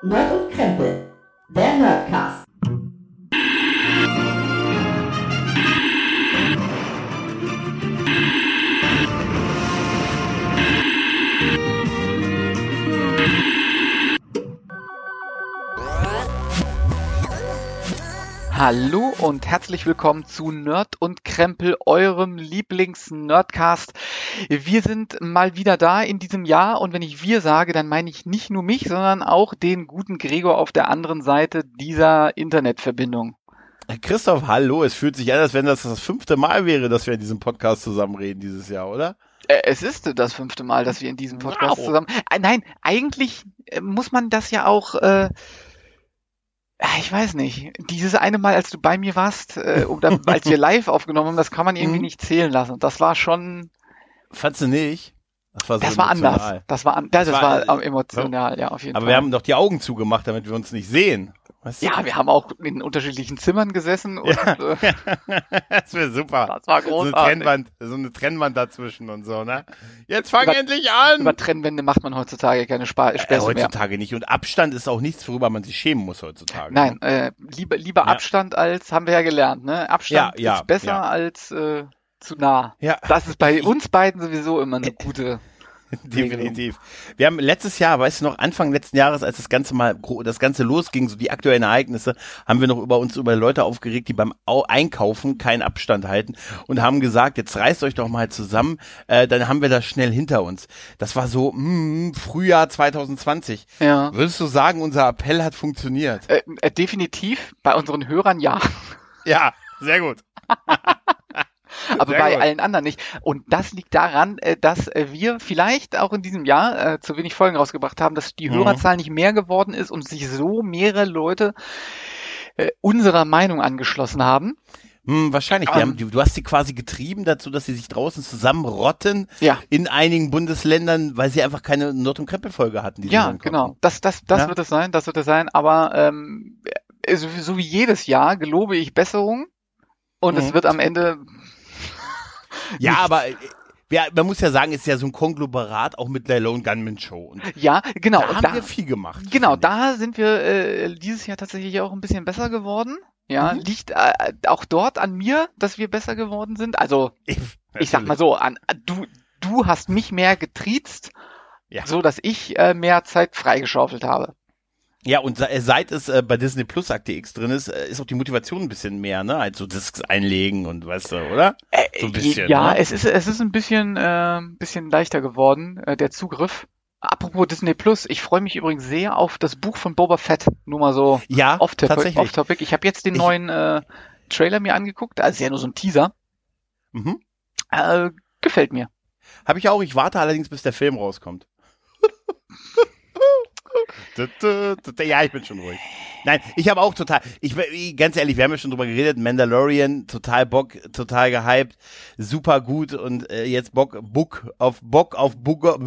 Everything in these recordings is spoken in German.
Nerd und Krempel, Hallo und herzlich willkommen zu Nerd und Krempel, eurem Lieblings-Nerdcast. Wir sind mal wieder da in diesem Jahr und wenn ich wir sage, dann meine ich nicht nur mich, sondern auch den guten Gregor auf der anderen Seite dieser Internetverbindung. Christoph, hallo. Es fühlt sich an, als wenn das das fünfte Mal wäre, dass wir in diesem Podcast zusammenreden dieses Jahr, oder? Äh, Es ist das fünfte Mal, dass wir in diesem Podcast Wow. zusammen. Äh, Nein, eigentlich äh, muss man das ja auch. Äh, äh, ich weiß nicht. Dieses eine Mal, als du bei mir warst, äh, oder als wir live aufgenommen haben, das kann man irgendwie Mhm. nicht zählen lassen. Das war schon. Fandst du nicht? Das war, so Das war anders. Das war, an, das, Das war, war, emotional, ja, auf jeden Aber Fall. wir haben doch die Augen zugemacht, damit wir uns nicht sehen. Du? ja, wir haben auch in unterschiedlichen Zimmern gesessen und Ja. äh, das wäre super. das war So eine großartig. Trennwand, so eine Trennwand dazwischen und so, ne? Jetzt fang Über- endlich an! Über Trennwände macht man heutzutage keine Spa äh, Späße mehr. heutzutage nicht. Und Abstand ist auch nichts, worüber man sich schämen muss heutzutage. Nein, äh, lieber, lieber Ja. Abstand als, haben wir ja gelernt, ne? Abstand Ja, ist besser als äh, zu nah. Ja, Das ist bei uns beiden sowieso immer eine gute. definitiv. Wir haben letztes Jahr, weißt du noch, Anfang letzten Jahres, als das Ganze mal, das Ganze losging, so die aktuellen Ereignisse, haben wir noch über uns über Leute aufgeregt, die beim Au Einkaufen keinen Abstand halten und haben gesagt, jetzt reißt euch doch mal zusammen, äh, dann haben wir das schnell hinter uns. Das war so, mm, Frühjahr 2020. Ja. Würdest du sagen, unser Appell hat funktioniert? Äh, äh, definitiv bei unseren Hörern ja, Ja, sehr gut. aber Sehr bei gut. allen anderen nicht. Und das liegt daran, äh, dass äh, wir vielleicht auch in diesem Jahr äh, zu wenig Folgen rausgebracht haben, dass die Mhm. Hörerzahl nicht mehr geworden ist und sich so mehrere Leute unserer Meinung angeschlossen haben. Hm, wahrscheinlich. Ähm. haben, die- du hast sie quasi getrieben dazu, dass sie sich draußen zusammenrotten Ja. in einigen Bundesländern, weil sie einfach keine Nord- und Krempelfolge hatten. Ja, genau. Das, das, das Ja. wird es sein, das wird es sein. Aber ähm, äh, so, so wie jedes Jahr gelobe ich Besserung und es Mhm. wird am Ende. Ja, nicht. aber äh, ja, man muss ja sagen, es ist ja so ein Konglomerat auch mit der Lone Gunman Show. Und Ja, genau. da haben da, wir viel gemacht. genau, ich. da sind wir äh, dieses Jahr tatsächlich auch ein bisschen besser geworden. Ja, Mhm. liegt äh, auch dort an mir, dass wir besser geworden sind. Also ich sag mal so, an du du hast mich mehr getriezt, Ja. so dass ich äh, mehr Zeit freigeschaufelt habe. Ja, und se- seit es äh, bei Disney Plus Akte X drin ist, äh, ist auch die Motivation ein bisschen mehr, ne? Als so Discs einlegen und weißt du, oder? So ein bisschen, ja, ne? es ist es ist ein bisschen äh, bisschen leichter geworden äh, der Zugriff. Apropos Disney Plus, ich freue mich übrigens sehr auf das Buch von Boba Fett. Nur mal so Ja, off topic. tatsächlich. Off -topic. Ich habe jetzt den Ich- neuen äh, Trailer mir angeguckt. Also ist ja nur so ein Teaser. Mhm. Äh, gefällt mir. Habe ich auch. Ich warte allerdings, bis der Film rauskommt. Ja, ich bin schon ruhig. Nein, ich habe auch total, ich ganz ehrlich, wir haben ja schon drüber geredet, Mandalorian, total Bock, total gehypt, super gut und äh, jetzt Bock, Book auf Bock auf Book,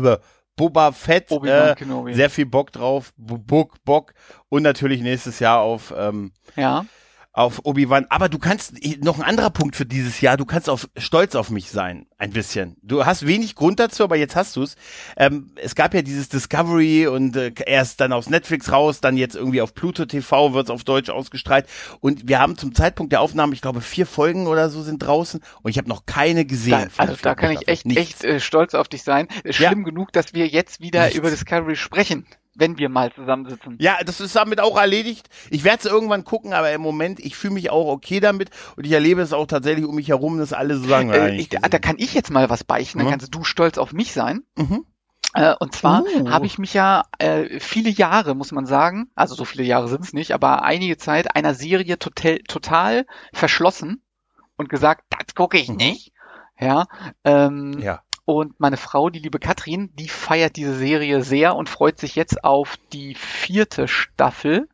Boba Fett, äh, sehr viel Bock drauf, Book, Bock und natürlich nächstes Jahr auf ähm, ja. Auf Obi-Wan. Aber du kannst, noch ein anderer Punkt für dieses Jahr, du kannst auf, stolz auf mich sein, ein bisschen. Du hast wenig Grund dazu, aber jetzt hast du's. Ähm, es gab ja dieses Discovery und äh, erst dann aus Netflix raus, dann jetzt irgendwie auf Pluto TV wird's auf Deutsch ausgestrahlt. Und wir haben zum Zeitpunkt der Aufnahme, ich glaube, vier Folgen oder so sind draußen und ich habe noch keine gesehen. Da, also da kann ich echt, echt äh, stolz auf dich sein. Schlimm genug, dass wir jetzt wieder Nichts. über Discovery sprechen, wenn wir mal zusammensitzen. Ja, das ist damit auch erledigt. Ich werde es irgendwann gucken, aber im Moment, ich fühle mich auch okay damit und ich erlebe es auch tatsächlich um mich herum, dass alle so sagen, Äh, ich, da kann ich jetzt mal was beichten, dann Mhm. kannst du stolz auf mich sein. mhm. Äh, und zwar Oh. habe ich mich ja äh, viele Jahre, muss man sagen, also so viele Jahre sind es nicht, aber einige Zeit einer Serie total, total verschlossen und gesagt, das gucke ich Mhm. nicht. Ja, ähm, ja. Und meine Frau, die liebe Katrin, die feiert diese Serie sehr und freut sich jetzt auf die vierte Staffel.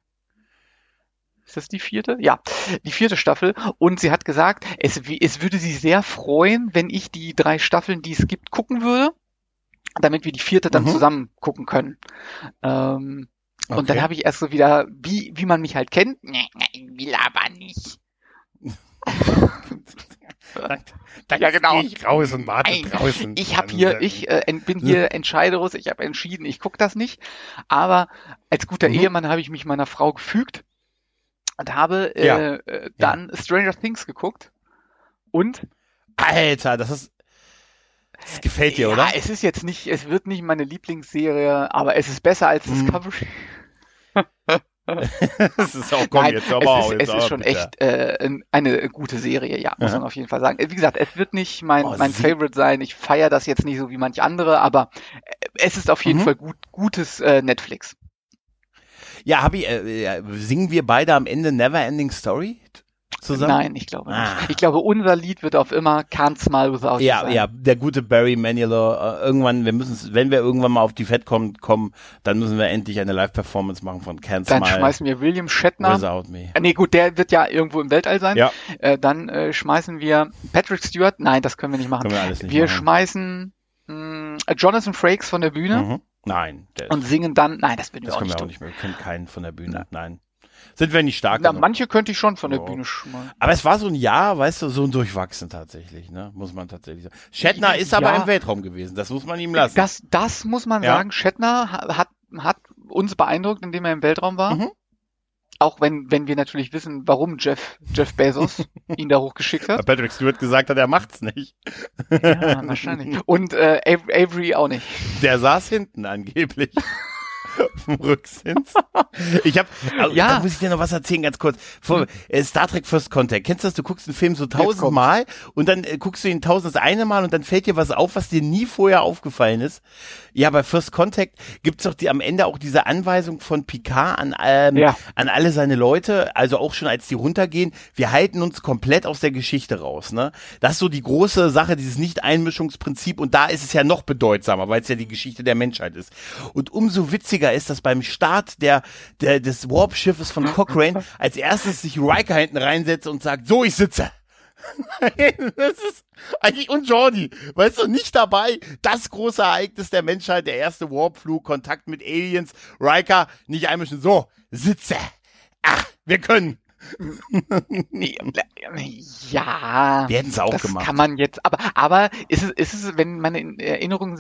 Ist das die vierte? Ja, die vierte Staffel. Und sie hat gesagt, es, es würde sie sehr freuen, wenn ich die drei Staffeln, die es gibt, gucken würde, damit wir die vierte dann Mhm. zusammen gucken können. Ähm, Und dann Okay. habe ich erst so wieder, wie, wie man mich halt kennt, nee, nee, will aber nicht. Dann, dann Ja, genau. gehe ich raus und warte Nein, draußen. Ich habe hier, äh, ich äh, bin hier entscheideros, ich habe entschieden, ich gucke das nicht. Aber als guter Mhm. Ehemann habe ich mich meiner Frau gefügt und habe äh, Ja. äh, dann Stranger Things geguckt. Und Alter, das ist. Das gefällt dir, ja, oder? es ist jetzt nicht, es wird nicht meine Lieblingsserie, aber es ist besser als. Discovery. Das ist auch, komm, Nein, jetzt aber auch. es ist, jetzt es ist schon bitte. echt äh, ein- eine gute Serie, ja, muss man auf jeden Fall sagen. Wie gesagt, es wird nicht mein, Oh, mein Favorite sein. Ich feiere das jetzt nicht so wie manch andere, aber äh, es ist auf jeden Mhm. Fall gut, gutes äh, Netflix. Ja, hab ich, äh, äh, singen wir beide am Ende Never Ending Story zusammen? Nein, ich glaube Ah. nicht. Ich glaube, unser Lied wird auf immer Can't Smile Without You Ja, sein. ja, der gute Barry Manilow. Äh, irgendwann, wir müssen, wenn wir irgendwann mal auf die Fett kommen, kommen, dann müssen wir endlich eine Live-Performance machen von Can't Dann Smile schmeißen wir William Shatner. Without Me. Äh, Nee, gut, der wird ja irgendwo im Weltall sein. Ja. Äh, dann äh, schmeißen wir Patrick Stewart. Nein, das können wir nicht machen. Können wir alles nicht wir machen. schmeißen mh, Jonathan Frakes von der Bühne Mhm. Nein, und singen dann. Nein, das wir das auch können nicht wir auch nicht mehr. Wir können keinen von der Bühne. Nein. Sind wir nicht stark Na, genug. manche könnte ich schon von der Ja. Bühne schmeißen. Aber es war so ein Jahr, weißt du, so ein Durchwachsen tatsächlich, ne? Muss man tatsächlich sagen. Shatner ist aber Ja. im Weltraum gewesen, das muss man ihm lassen. Das, das muss man Ja. sagen. Shatner ha- hat, hat uns beeindruckt, indem er im Weltraum war. Mhm. Auch wenn, wenn wir natürlich wissen, warum Jeff, Jeff Bezos ihn da hochgeschickt Weil hat. Patrick Stewart gesagt hat, er macht's nicht. Ja, wahrscheinlich. Und äh, Av- Avery auch nicht. Der saß hinten angeblich. Vom Rücksitz. Ich habe, Ja. da muss ich dir noch was erzählen, ganz kurz. Vor, äh, Star Trek First Contact. Kennst du das? Du guckst einen Film so tausendmal und dann äh, guckst du ihn tausend das eine Mal und dann fällt dir was auf, was dir nie vorher aufgefallen ist. Ja, bei First Contact gibt's doch die, am Ende auch diese Anweisung von Picard an, ähm, Ja. an alle seine Leute, also auch schon als die runtergehen, wir halten uns komplett aus der Geschichte raus. Ne? Das ist so die große Sache, dieses Nicht-Einmischungsprinzip und da ist es ja noch bedeutsamer, weil es ja die Geschichte der Menschheit ist. Und umso witziger ist, dass beim Start der, der des Warp-Schiffes von Cochrane als erstes sich Riker hinten reinsetzt und sagt, so, ich sitze. Nein, das ist eigentlich und Jordi, weißt du, nicht dabei. Das große Ereignis der Menschheit, der erste Warpflug, Kontakt mit Aliens, Riker nicht einmischen. So, sitze. Ah, wir können. Ja. Wir hätten es auch das gemacht. kann man jetzt, aber, aber ist es, ist es, wenn meine Erinnerung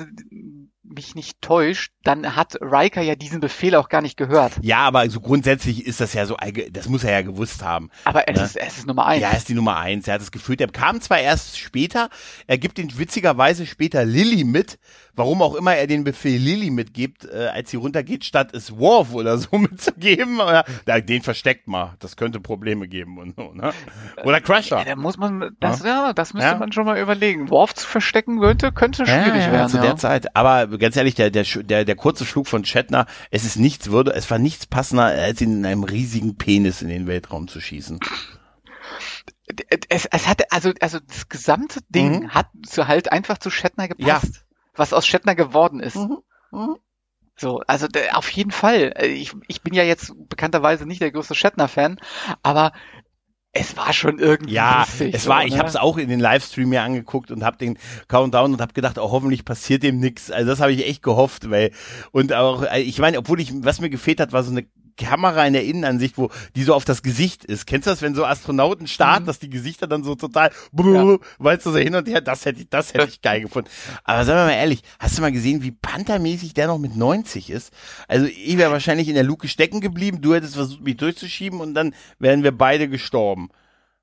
mich nicht täuscht, dann hat Riker ja diesen Befehl auch gar nicht gehört. ja, aber so grundsätzlich ist das ja so, das muss er ja gewusst haben. Aber es Ne? ist, es ist Nummer eins. Ja, er ist die Nummer eins. Er hat es gefühlt. Er kam zwar erst später, er gibt den witzigerweise später Lilly mit, warum auch immer er den Befehl Lilly mitgibt, äh, als sie runtergeht, statt es Worf oder so mitzugeben. Oder, ja, den versteckt mal. Das könnte Probleme geben und so, ne? Oder Crusher. Ja, da muss man, das, ja, das müsste Ja. man schon mal überlegen. Worf zu verstecken könnte, könnte schwierig ja, werden. zu ja. der Zeit. Aber ganz ehrlich, der, der, der, der kurze Flug von Shatner, es ist nichts würde, es war nichts passender, als ihn in einem riesigen Penis in den Weltraum zu schießen. es, es hatte, also, also das gesamte Ding Mhm. hat so halt einfach zu Shatner gepasst. Was aus Shatner geworden ist. Mhm. So, also auf jeden Fall. Ich, ich bin ja jetzt bekannterweise nicht der größte Shatner-Fan, aber es war schon irgendwie Ja, lustig. es war, so, ich ne? habe es auch in den Livestream mir angeguckt und habe den Countdown und habe gedacht, oh, hoffentlich passiert dem nix. Also das habe ich echt gehofft, weil und auch, äh, ich meine, obwohl ich, was mir gefehlt hat, war so eine Kamera in der Innenansicht, wo die so auf das Gesicht ist. Kennst du das, wenn so Astronauten starten, Mhm. dass die Gesichter dann so total, brrr, weißt du, so hin und her, das hätte ich, das hätte ich geil gefunden. Aber sagen wir mal ehrlich, hast du mal gesehen, wie panthermäßig der noch mit 90 ist? Also ich wäre wahrscheinlich in der Luke stecken geblieben, du hättest versucht, mich durchzuschieben und dann wären wir beide gestorben.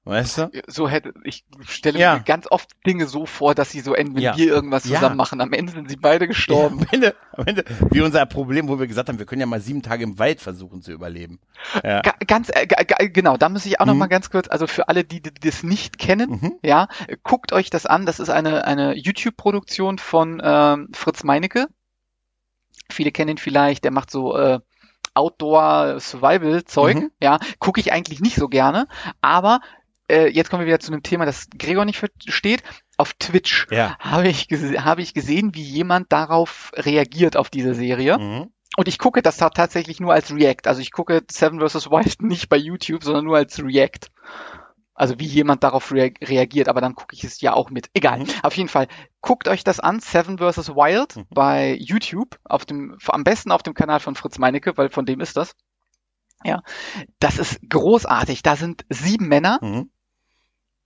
Weißt du? so hätte, ich stelle Ja. mir ganz oft Dinge so vor, dass sie so enden, wenn Ja. wir irgendwas Ja. zusammen machen. Am Ende sind sie beide gestorben. Am Ende, am Ende, wie unser Problem, wo wir gesagt haben, wir können ja mal sieben Tage im Wald versuchen zu überleben. Ja. Ga- Ganz, äh, genau, da muss ich auch noch Mhm. mal ganz kurz, also für alle, die, die das nicht kennen, Mhm. ja, guckt euch das an. Das ist eine, eine YouTube-Produktion von ähm, Fritz Meinecke. Viele kennen ihn vielleicht, der macht so äh, Outdoor-Survival-Zeug, Mhm. ja, gucke ich eigentlich nicht so gerne, aber äh, jetzt kommen wir wieder zu einem Thema, das Gregor nicht versteht. Auf Twitch Ja. habe ich, habe ich gesehen, wie jemand darauf reagiert auf diese Serie. Mhm. Und ich gucke das ta- tatsächlich nur als React. Also ich gucke Seven vs. Wild nicht bei YouTube, sondern nur als React. Also wie jemand darauf rea reagiert, aber dann gucke ich es ja auch mit. Egal. Mhm. Auf jeden Fall. Guckt euch das an, Seven vs. Wild Mhm. bei YouTube, auf dem, am besten auf dem Kanal von Fritz Meinecke, weil von dem ist das. Ja. Das ist großartig. Da sind sieben Männer, Mhm.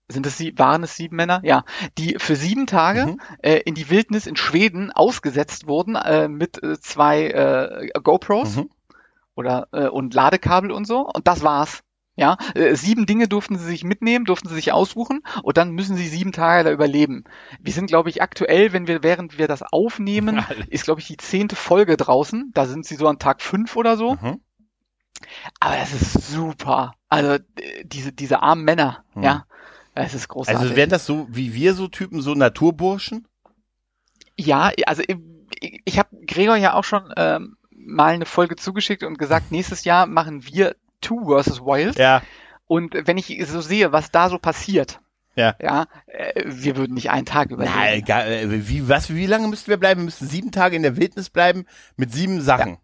Sind es sie, waren es sieben Männer? Ja, die für sieben Tage Mhm. äh, in die Wildnis in Schweden ausgesetzt wurden äh, mit äh, zwei äh, GoPros Mhm. oder äh, und Ladekabel und so und das war's. Ja, äh, sieben Dinge durften sie sich mitnehmen, durften sie sich aussuchen und dann müssen sie sieben Tage da überleben. Wir sind, glaube ich, aktuell, wenn wir während wir das aufnehmen, ist, glaube ich, die zehnte Folge draußen. Da sind sie so an Tag fünf oder so. Mhm. Aber es ist super. Also diese diese armen Männer, Hm. ja, es ist großartig. Also wären das so wie wir so Typen, so Naturburschen? Ja, also ich, ich habe Gregor ja auch schon ähm, mal eine Folge zugeschickt und gesagt, nächstes Jahr machen wir Two vs. Wild. Ja. Und wenn ich so sehe, was da so passiert, Ja. ja, äh, wir würden nicht einen Tag überleben. Na, egal, äh, wie, was, wie lange müssten wir bleiben? Wir müssten sieben Tage in der Wildnis bleiben mit sieben Sachen. Ja,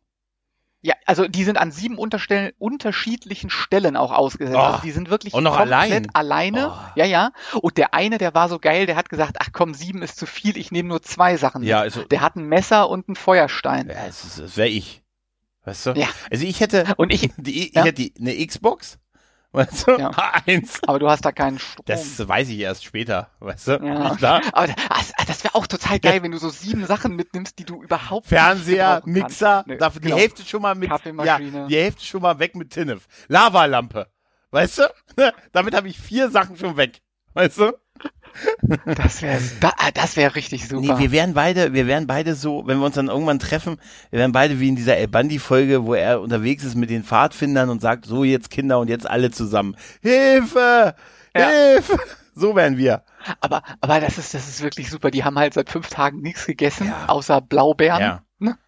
also die sind an sieben Unterstellen, unterschiedlichen Stellen auch ausgesetzt. Oh, also die sind wirklich und noch komplett allein. alleine. Oh. Ja, ja. Und der eine, der war so geil, der hat gesagt, ach komm, sieben ist zu viel, ich nehme nur zwei Sachen mit. Ja, also, Der hat ein Messer und einen Feuerstein. ja, das, das wäre ich. Weißt du? Ja. Also ich hätte, Und ich, die, ich Ja. hätte die, eine Xbox, weißt du, Ja. eins. aber du hast da keinen Strom. Das weiß ich erst später, weißt du? Ja. Aber das, das wäre auch total geil, wenn du so sieben Sachen mitnimmst, die du überhaupt Fernseher, nicht. Mixer, darf die genau. Hälfte schon mal mit, ja, Kaffeemaschine. die Hälfte schon mal weg mit Tinnef. Lavalampe, weißt du? Damit habe ich vier Sachen schon weg, weißt du? Das wäre da, ah, das wär richtig super. Nee, wir wären beide, wir wären beide so, wenn wir uns dann irgendwann treffen, wir wären beide wie in dieser El Bandi Folge, wo er unterwegs ist mit den Pfadfindern und sagt, so jetzt Kinder und jetzt alle zusammen. Hilfe! Ja. Hilfe! So wären wir. aber, aber das ist, das ist wirklich super. Die haben halt seit fünf Tagen nichts gegessen, Ja. außer Blaubeeren. Ja. Ne?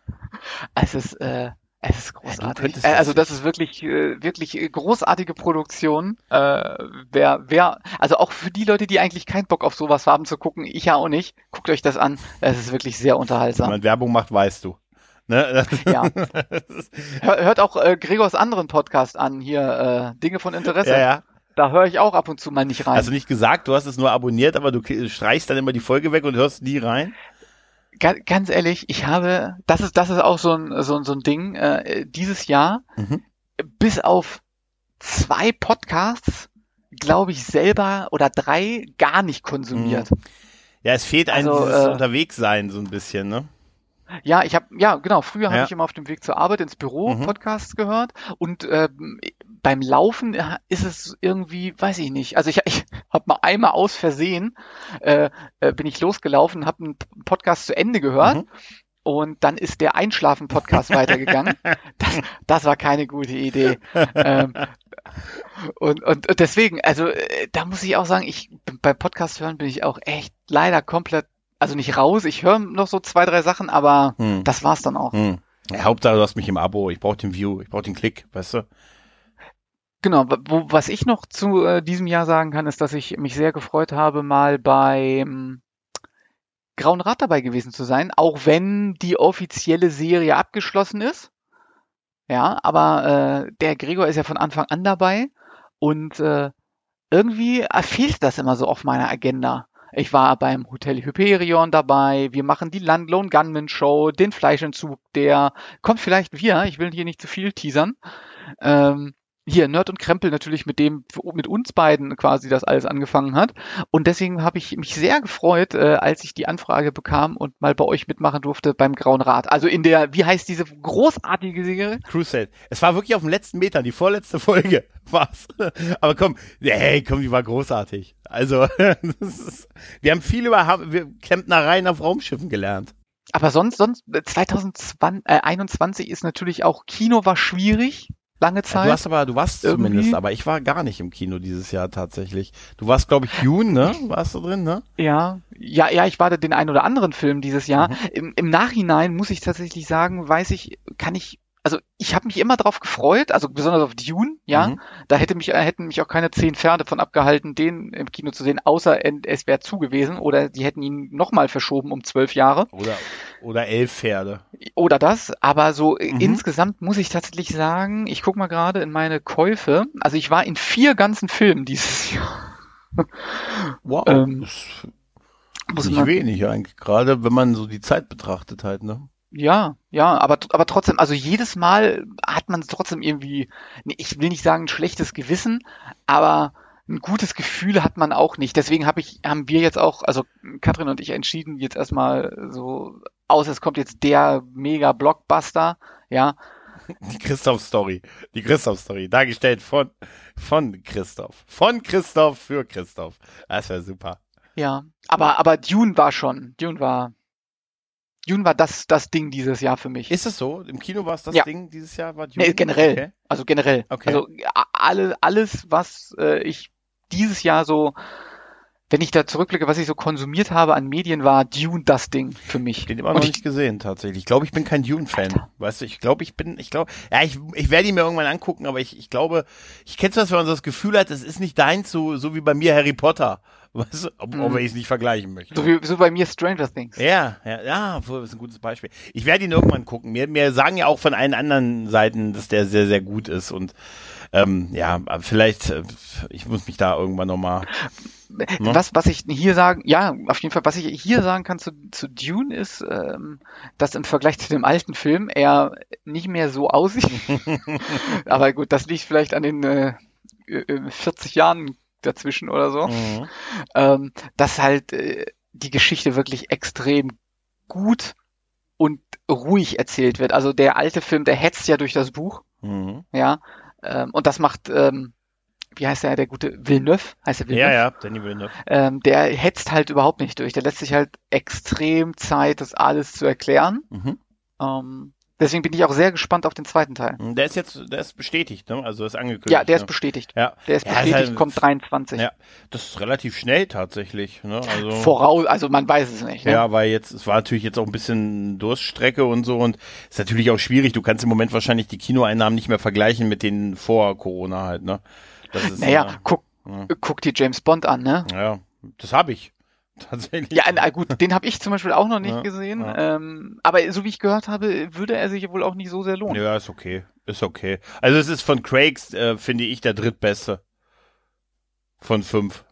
Es ist, äh, es ist großartig. könntest äh, also das ist wirklich, äh, wirklich äh, großartige Produktion. Äh, wer, wer, also auch für die Leute, die eigentlich keinen Bock auf sowas haben zu gucken, ich ja auch nicht, guckt euch das an. Es ist wirklich sehr Wenn unterhaltsam. man Werbung macht, weißt du. Ne? Ja. Hör, hört auch äh, Gregors anderen Podcast an, hier äh, Dinge von Interesse. ja, ja. Da höre ich auch ab und zu mal nicht rein. Hast du nicht gesagt, du hast es nur abonniert, aber du streichst dann immer die Folge weg und hörst nie rein? Ga ganz ehrlich, ich habe, das ist, das ist auch so ein, so, ein- so ein Ding, äh, dieses Jahr, Mhm. bis auf zwei Podcasts, glaube ich, selber oder drei gar nicht konsumiert. Ja, es fehlt einem Also, dieses äh, Unterwegssein so ein bisschen, ne? Ja, ich habe, ja, genau, früher habe Ja. ich immer auf dem Weg zur Arbeit ins Büro Mhm. Podcasts gehört und ähm, beim Laufen äh, ist es irgendwie, weiß ich nicht, also ich, ich habe mal einmal aus Versehen, äh, äh, bin ich losgelaufen, habe einen Podcast zu Ende gehört Mhm. und dann ist der Einschlafen-Podcast weitergegangen. Das, das war keine gute Idee. ähm, und, und, und deswegen, also äh, da muss ich auch sagen, ich beim Podcast hören bin ich auch echt leider komplett, also nicht raus. Ich höre noch so zwei, drei Sachen, aber Hm. das war's dann auch. Hm. Ja, Hauptsache, du hast mich im Abo. Ich brauche den View, ich brauche den Klick, weißt du? Genau, wo, was ich noch zu äh, diesem Jahr sagen kann, ist, dass ich mich sehr gefreut habe, mal beim Grauen Rat dabei gewesen zu sein, auch wenn die offizielle Serie abgeschlossen ist. Ja, aber äh, der Gregor ist ja von Anfang an dabei und äh, irgendwie äh, fehlt das immer so auf meiner Agenda. Ich war beim Hotel Hyperion dabei, wir machen die Landlone Gunman Show, den Fleischentzug, der kommt vielleicht wieder, ich will hier nicht zu viel teasern. Ähm, hier Nerd und Krempel natürlich mit dem mit uns beiden quasi das alles angefangen hat und deswegen habe ich mich sehr gefreut, äh, als ich die Anfrage bekam und mal bei euch mitmachen durfte beim Grauen Rat. Also in der wie heißt diese großartige Serie? Crusade. Es war wirklich auf dem letzten Meter, die vorletzte Folge war's. Aber komm, hey, komm, die war großartig. Also, ist, wir haben viel über wir- Klempnereien auf Raumschiffen gelernt. Aber sonst sonst äh, 2021 ist natürlich auch Kino war schwierig lange Ja, Zeit. du hast aber, du warst Irgendwie. zumindest, aber ich war gar nicht im Kino dieses Jahr tatsächlich. Du warst, glaube ich, Dune, ne? Warst du drin, ne? Ja, ja, ja, ich warte den einen oder anderen Film dieses Jahr. Mhm. Im, Im Nachhinein muss ich tatsächlich sagen, weiß ich, kann ich, also ich habe mich immer drauf gefreut, also besonders auf Dune, ja. Mhm. Da hätte mich, äh, hätten mich auch keine zehn Pferde von abgehalten, den im Kino zu sehen, außer es wäre zu gewesen oder die hätten ihn nochmal verschoben um zwölf Jahre Oder, oder elf Pferde. oder das. Aber so äh, Mhm. insgesamt muss ich tatsächlich sagen, ich guck mal gerade in meine Käufe. Also ich war in vier ganzen Filmen dieses Jahr. Wow. Ähm, das ist nicht wenig eigentlich, gerade wenn man so die Zeit betrachtet halt, ne? Ja, ja, aber, aber trotzdem, also jedes Mal hat man trotzdem irgendwie, ich will nicht sagen ein schlechtes Gewissen, aber ein gutes Gefühl hat man auch nicht. Deswegen habe ich, haben wir jetzt auch, also Katrin und ich entschieden jetzt erstmal so, aus es kommt jetzt der mega Blockbuster, ja. Die Christoph-Story. Die Christoph-Story. Dargestellt von, von Christoph. Von Christoph für Christoph. Das wäre super. Ja. Aber, aber Dune war schon, Dune war, Dune war das, das Ding dieses Jahr für mich. Ist es so? Im Kino war es das Ja. Ding dieses Jahr? War Dune? Nee, generell. Okay. Also generell. Okay. Also alle, alles, was äh, ich dieses Jahr so, wenn ich da zurückblicke, was ich so konsumiert habe an Medien, war Dune das Ding für mich. Den immer noch ich, nicht gesehen, tatsächlich. Ich glaube, ich bin kein Dune-Fan. Weißt du, ich glaube, ich bin, ich glaube, ja, ich, ich werde ihn mir irgendwann angucken, aber ich, ich glaube, ich kenn's das, wenn man so das Gefühl hat, es ist nicht deins, so, so wie bei mir Harry Potter. Weißt du, ob, Mhm. ob ich es nicht vergleichen möchte. so wie so bei mir Stranger Things. Ja, ja, ja, das ist ein gutes Beispiel. Ich werde ihn irgendwann gucken. Mir, mir sagen ja auch von allen anderen Seiten, dass der sehr, sehr gut ist und ähm, ja, vielleicht, äh, ich muss mich da irgendwann nochmal. Ne? Was, was ich hier sagen, ja, auf jeden Fall, was ich hier sagen kann zu, zu Dune ist, ähm, dass im Vergleich zu dem alten Film er nicht mehr so aussieht. Aber gut, das liegt vielleicht an den äh, äh, 40 Jahren dazwischen oder so. Mhm. ähm, dass halt äh, die Geschichte wirklich extrem gut und ruhig erzählt wird. Also der alte Film, der hetzt ja durch das Buch, Mhm. ja, ähm, und das macht, ähm, wie heißt der, der gute Villeneuve, heißt der Villeneuve? Ja, ja, Danny Villeneuve. Ähm, der hetzt halt überhaupt nicht durch. Der lässt sich halt extrem Zeit, das alles zu erklären. Mhm. Ähm, deswegen bin ich auch sehr gespannt auf den zweiten Teil. Der ist jetzt, der ist bestätigt, ne? Also ist angekündigt. Ja, der ist ne? bestätigt. Ja, Der ist Ja, ist bestätigt, halt- kommt 23. Ja, das ist relativ schnell tatsächlich. Ne? Also, Voraus, also man weiß es nicht. Ne? Ja, weil jetzt, es war natürlich jetzt auch ein bisschen Durststrecke und so und ist natürlich auch schwierig. Du kannst im Moment wahrscheinlich die Kinoeinnahmen nicht mehr vergleichen mit denen vor Corona halt, ne? Das ist, Naja, guck, ja, guck dir James Bond an, ne? ja, das habe ich. Tatsächlich. Ja, na gut, den habe ich zum Beispiel auch noch nicht Ja, gesehen. ja. Ähm, aber so wie ich gehört habe, würde er sich wohl auch nicht so sehr lohnen. Ja, ist okay. Ist okay. Also es ist von Craigs, äh, finde ich, der drittbeste. Von fünf.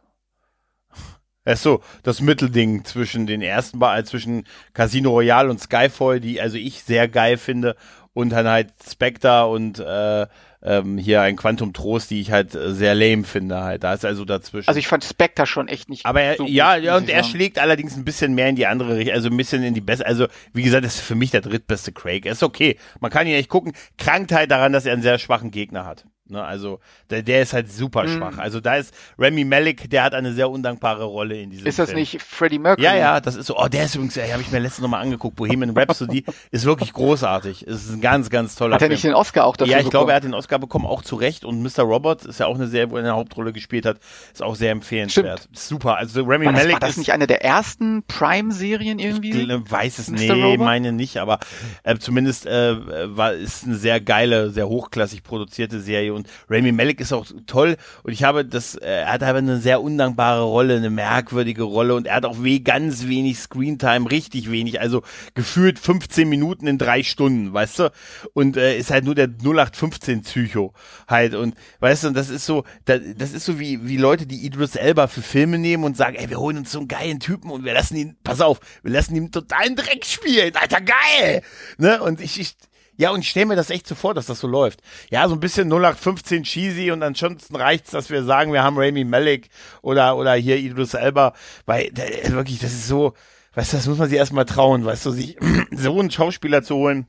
Ist so das Mittelding zwischen den ersten, Ba- äh, zwischen Casino Royale und Skyfall, die also ich sehr geil finde, und dann halt Spectre und äh, ähm, hier ein Quantum Trost, die ich halt äh, sehr lame finde halt. Da ist also dazwischen. Also ich fand Spectre schon echt nicht Aber er, so ja, gut, ja, und er sagen. schlägt allerdings ein bisschen mehr in die andere Richtung, also ein bisschen in die beste, also wie gesagt, das ist für mich der drittbeste Craig. Er ist okay. Man kann ihn echt gucken. Krankt halt daran, dass er einen sehr schwachen Gegner hat. Ne, also der, der ist halt super Mhm. schwach. Also da ist Remy Malek, der hat eine sehr undankbare Rolle in diesem Ist das Film. nicht Freddie Mercury? Ja, ja, das ist so. Oh, der ist übrigens, habe ich mir letztens nochmal angeguckt. Bohemian Rhapsody ist wirklich großartig. Es ist ein ganz, ganz toller Hat er Film. nicht den Oscar auch dafür ja, ich glaube, er bekommen? hat den Oscar bekommen, auch zu Recht. Und Mr. Robert ist ja auch eine Serie, wo er eine Hauptrolle gespielt hat. Ist auch sehr empfehlenswert. Super. Also Remy Malek war das ist nicht eine der ersten Prime-Serien irgendwie? ich weiß es, Mr. nee, meine nicht, aber äh, zumindest äh, war ist eine sehr geile, sehr hochklassig produzierte Serie und Rami Malek ist auch toll. Und ich habe das, äh, er hat aber eine sehr undankbare Rolle, eine merkwürdige Rolle. Und er hat auch weh, ganz wenig Screentime, richtig wenig, also gefühlt 15 Minuten in drei Stunden, weißt du, und äh, ist halt nur der 0815 Psycho halt. Und weißt du, das ist so, da, das ist so wie wie Leute, die Idris Elba für Filme nehmen und sagen, ey, wir holen uns so einen geilen Typen und wir lassen ihn, pass auf, wir lassen ihn totalen Dreck spielen, Alter, geil, ne, und ich, ich ja, und ich stelle mir das echt so vor, dass das so läuft. Ja, so ein bisschen 0815 cheesy und ansonsten reicht's, dass wir sagen, wir haben Rami Malek oder, oder hier Idris Elba, weil der, wirklich, das ist so, weißt du, das muss man sich erstmal trauen, weißt du, sich so einen Schauspieler zu holen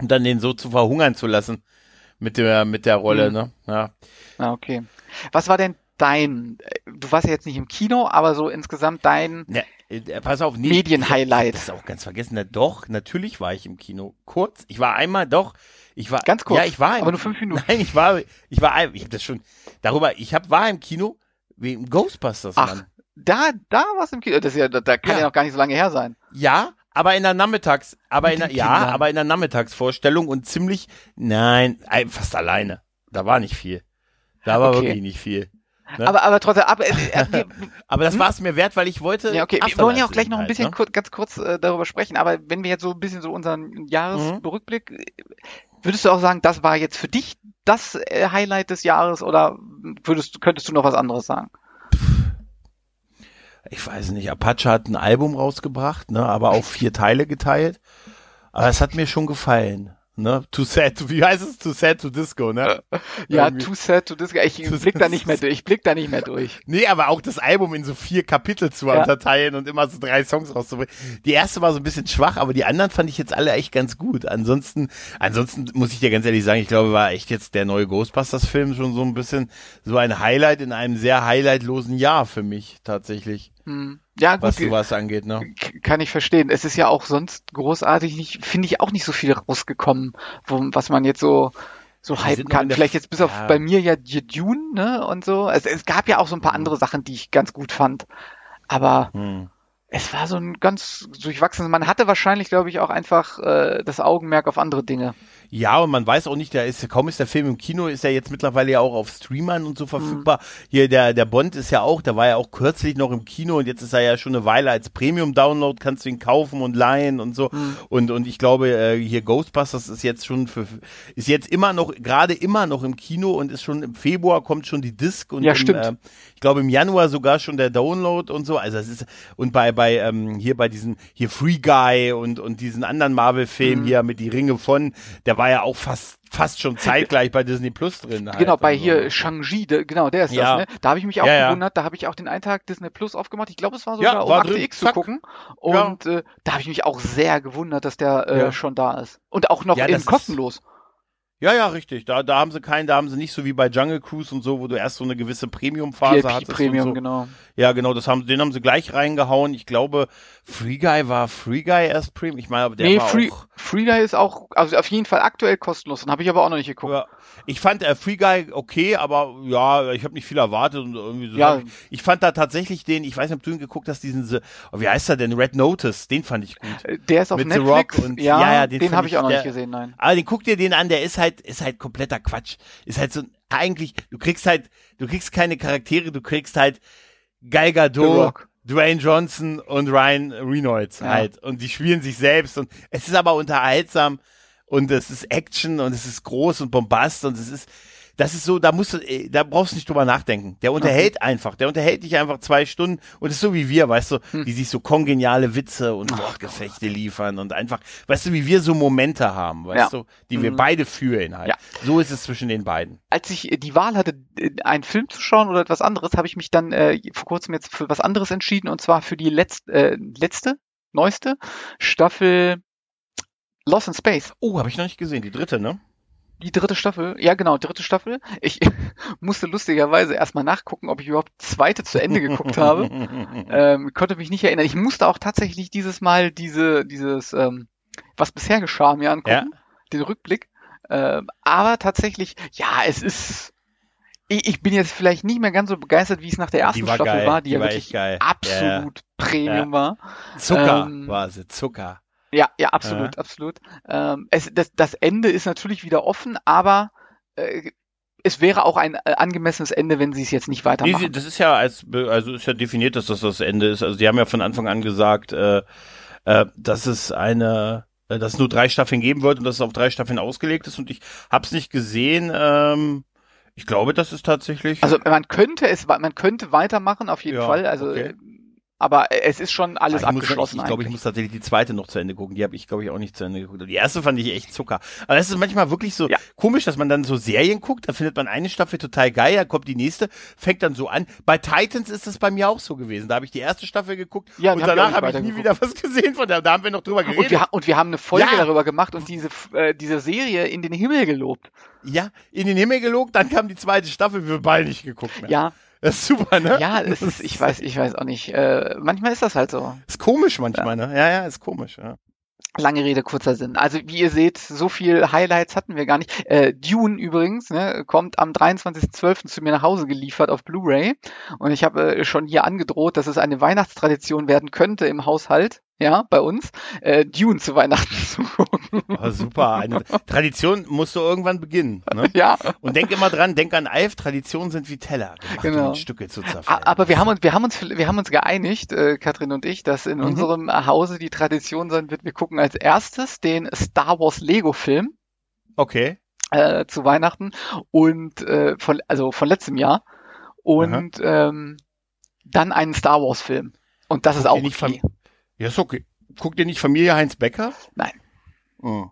und dann den so zu verhungern zu lassen mit der, mit der Rolle, Mhm. ne? Ja. Ah, okay. Was war denn dein, äh, du warst ja jetzt nicht im Kino, aber so insgesamt dein, Ne, äh, pass auf, nee, Medienhighlight. Das auch ganz vergessen. Na, doch, natürlich war ich im Kino. Kurz. Ich war einmal, doch. Ich war Ganz kurz, Ja, ich war. Im, aber nur fünf Minuten. Nein, ich war. Ich war. Ich habe das schon. Darüber. Ich hab, war im Kino wegen Ghostbusters. ach, Mann. da, da warst im Kino, das ist ja, da, kann ja. Ja. noch gar nicht so lange her sein. Ja, aber in der Nachmittags. Aber in der, ja, Kindern. aber in der Nachmittagsvorstellung und ziemlich. Nein, ein- fast alleine. Da war nicht viel. Da war Okay. wirklich nicht viel. Ne? Aber, aber trotzdem, aber, äh, äh, wir, Aber das Hm? war es mir wert, weil ich wollte. ja, okay, wir Afterlife wollen ja auch gleich noch ein halt, bisschen ne? kur ganz kurz äh, darüber sprechen, aber wenn wir jetzt so ein bisschen so unseren Jahresrückblick, äh, würdest du auch sagen, das war jetzt für dich das äh, Highlight des Jahres oder würdest, könntest du noch was anderes sagen? ich weiß nicht, Apache hat ein Album rausgebracht, ne, aber auf vier Teile geteilt. Aber es hat mir schon gefallen. Ne? Too sad to, wie heißt es? Too sad to disco, ne? Ja, Irgendwie. too sad to this. Ich Too blick da nicht mehr durch. Ich blick da nicht mehr durch. Nee, aber auch das Album in so vier Kapitel zu Ja. unterteilen und immer so drei Songs rauszubringen. Die erste war so ein bisschen schwach, aber die anderen fand ich jetzt alle echt ganz gut. Ansonsten, ansonsten muss ich dir ganz ehrlich sagen, ich glaube, war echt jetzt der neue Ghostbusters-Film schon so ein bisschen so ein Highlight in einem sehr highlightlosen Jahr für mich tatsächlich. Ja, gut. was sowas angeht, ne? Kann ich verstehen. Es ist ja auch sonst großartig nicht, finde ich auch nicht so viel rausgekommen, wo, was man jetzt so, so Die hypen kann. Vielleicht jetzt bis auf ja. bei mir ja Dune, ne, und so. Es, es gab ja auch so ein paar andere Sachen, die ich ganz gut fand. Aber Hm. es war so ein ganz durchwachsenes, man hatte wahrscheinlich, glaube ich, auch einfach äh, das Augenmerk auf andere Dinge. Ja, und man weiß auch nicht, der ist, kaum ist der Film im Kino, ist er jetzt mittlerweile ja auch auf Streamern und so verfügbar. Hier, der, der Bond ist ja auch, der war ja auch kürzlich noch im Kino und jetzt ist er ja schon eine Weile als Premium-Download, kannst du ihn kaufen und leihen und so. Und, und ich glaube, äh, hier Ghostbusters ist jetzt schon für, ist jetzt immer noch, gerade immer noch im Kino und ist schon im Februar kommt schon die Disc und Ja, im, stimmt. Äh, ich glaube im Januar sogar schon der Download und so. Also es ist, und bei, bei, ähm, hier bei diesem, hier Free Guy und, und diesen anderen Marvel-Film Mhm. hier mit die Ringe von, der war ja auch fast, fast schon zeitgleich bei Disney Plus drin. Halt genau, bei und so. hier Shang-Chi, genau, der ist Ja. das, ne? Da habe ich mich auch Ja, ja. gewundert, da habe ich auch den einen Tag Disney Plus aufgemacht. Ich glaube, es war Ja, sogar um war Akte drin. X zu Zack. gucken. Ja. Und äh, da habe ich mich auch sehr gewundert, dass der äh, Ja. schon da ist. Und auch noch Ja, in das ist- kostenlos. Ja, ja, richtig. Da, da haben sie keinen, da haben sie nicht so wie bei Jungle Cruise und so, wo du erst so eine gewisse Premium-Phase hattest. Premium, so. genau. Ja, genau, das haben, den haben sie gleich reingehauen. Ich glaube, Free Guy war Free Guy erst Premium. Ich meine, aber der nee, war Free, auch. Free Guy ist auch, also auf jeden Fall aktuell kostenlos. Dann habe ich aber auch noch nicht geguckt. Ja, ich fand äh, Free Guy okay, aber ja, ich habe nicht viel erwartet und irgendwie so. Ja. Ich, ich fand da tatsächlich den, ich weiß nicht, ob du ihn geguckt hast, diesen, oh, wie heißt er denn, Red Notice, den fand ich gut. Äh, Der ist auf Mit The Netflix. Rock und- ja, ja, ja, den den, habe ich ich- auch noch der- nicht gesehen, nein. Aber den guck dir den an, der ist halt, ist halt kompletter Quatsch. Ist halt so, eigentlich, du kriegst halt, du kriegst keine Charaktere, du kriegst halt Gal Gadot. Dwayne Johnson und Ryan Reynolds Ja. halt. Und die spielen sich selbst und es ist aber unterhaltsam und es ist Action und es ist groß und bombast und es ist, das ist so, da musst du, äh, da brauchst du nicht drüber nachdenken. Der unterhält einfach, der unterhält dich einfach zwei Stunden und ist so wie wir, weißt du, Hm. die sich so kongeniale Witze und Wortgefechte liefern und einfach, weißt du, wie wir so Momente haben, weißt Ja. du, die wir Mhm. beide fühlen halt. Ja. So ist es zwischen den beiden. Als ich äh, die Wahl hatte, äh, einen Film zu schauen oder etwas anderes, habe ich mich dann äh, vor kurzem jetzt für was anderes entschieden und zwar für die letzte, äh, letzte, neueste Staffel Lost in Space. Oh, habe ich noch nicht gesehen, die dritte, ne? Die dritte Staffel, ja genau, dritte Staffel. Ich musste lustigerweise erstmal nachgucken, ob ich überhaupt zweite zu Ende geguckt habe. Ähm, konnte mich nicht erinnern. Ich musste auch tatsächlich dieses Mal diese, dieses, ähm, was bisher geschah, mir angucken. Den Rückblick. Ähm, aber tatsächlich, ja, es ist. Ich, ich bin jetzt vielleicht nicht mehr ganz so begeistert, wie es nach der ersten war Staffel geil, war, die, die ja war wirklich absolut Premium war. Zucker Ähm, war sie, Zucker. Ja, ja, absolut, absolut. Ähm, es, das, das Ende ist natürlich wieder offen, aber äh, es wäre auch ein äh, angemessenes Ende, wenn sie es jetzt nicht Nee, weitermachen. sie, das ist ja als, also ist ja definiert, dass das das Ende ist. Also die haben ja von Anfang an gesagt, äh, äh, dass es eine, äh, dass es nur drei Staffeln geben wird und dass es auf drei Staffeln ausgelegt ist. Und ich hab's nicht gesehen. Ähm, ich glaube, das ist tatsächlich. Also man könnte es, man könnte weitermachen auf jeden Ja, Fall. Also, okay. Äh, aber es ist schon alles Ah, ich muss- abgeschlossen. Ich, ich glaube, ich muss tatsächlich die zweite noch zu Ende gucken. Die habe ich, glaube ich, auch nicht zu Ende geguckt. Die erste fand ich echt Zucker. Aber es ist manchmal wirklich so Ja. komisch, dass man dann so Serien guckt. Da findet man eine Staffel total geil, dann kommt die nächste, fängt dann so an. Bei Titans ist das bei mir auch so gewesen. Da habe ich die erste Staffel geguckt Ja, und danach habe ich nie wieder was gesehen von der. Da haben wir noch drüber geredet. und, wir, und wir haben eine Folge Ja. darüber gemacht und diese, äh, diese Serie in den Himmel gelobt. ja, in den Himmel gelogt, dann kam die zweite Staffel, wir beide nicht geguckt mehr. Ja, Das ist super, ne? ja, es ist, ich weiß, ich weiß auch nicht. Äh, manchmal ist das halt so. Ist komisch manchmal, ne? Ja, ja, ist komisch, ja. Lange Rede, kurzer Sinn. Also wie ihr seht, so viel Highlights hatten wir gar nicht. Äh, Dune übrigens ne, kommt am 23.12. zu mir nach Hause geliefert auf Blu-ray. Und ich habe äh, schon hier angedroht, dass es eine Weihnachtstradition werden könnte im Haushalt, ja, bei uns, äh, Dune zu Weihnachten zu gucken. Oh, super. Eine Tradition musst du irgendwann beginnen, ne? ja, Und denk immer dran, denk an Alf, Traditionen sind wie Teller, gemacht, Genau. um Stücke zu zerfallen. aber wir haben uns, wir haben uns, wir haben uns geeinigt, äh, Katrin und ich, dass in Mhm. unserem Hause die Tradition sein wird, wir gucken als erstes den Star Wars Lego Film. Okay. äh, zu Weihnachten und äh, von also von letztem Jahr und ähm, dann einen Star Wars Film und das ist auch nicht okay. Ja, ist okay. Guckt ihr nicht Familie Heinz Becker? Nein. Hm.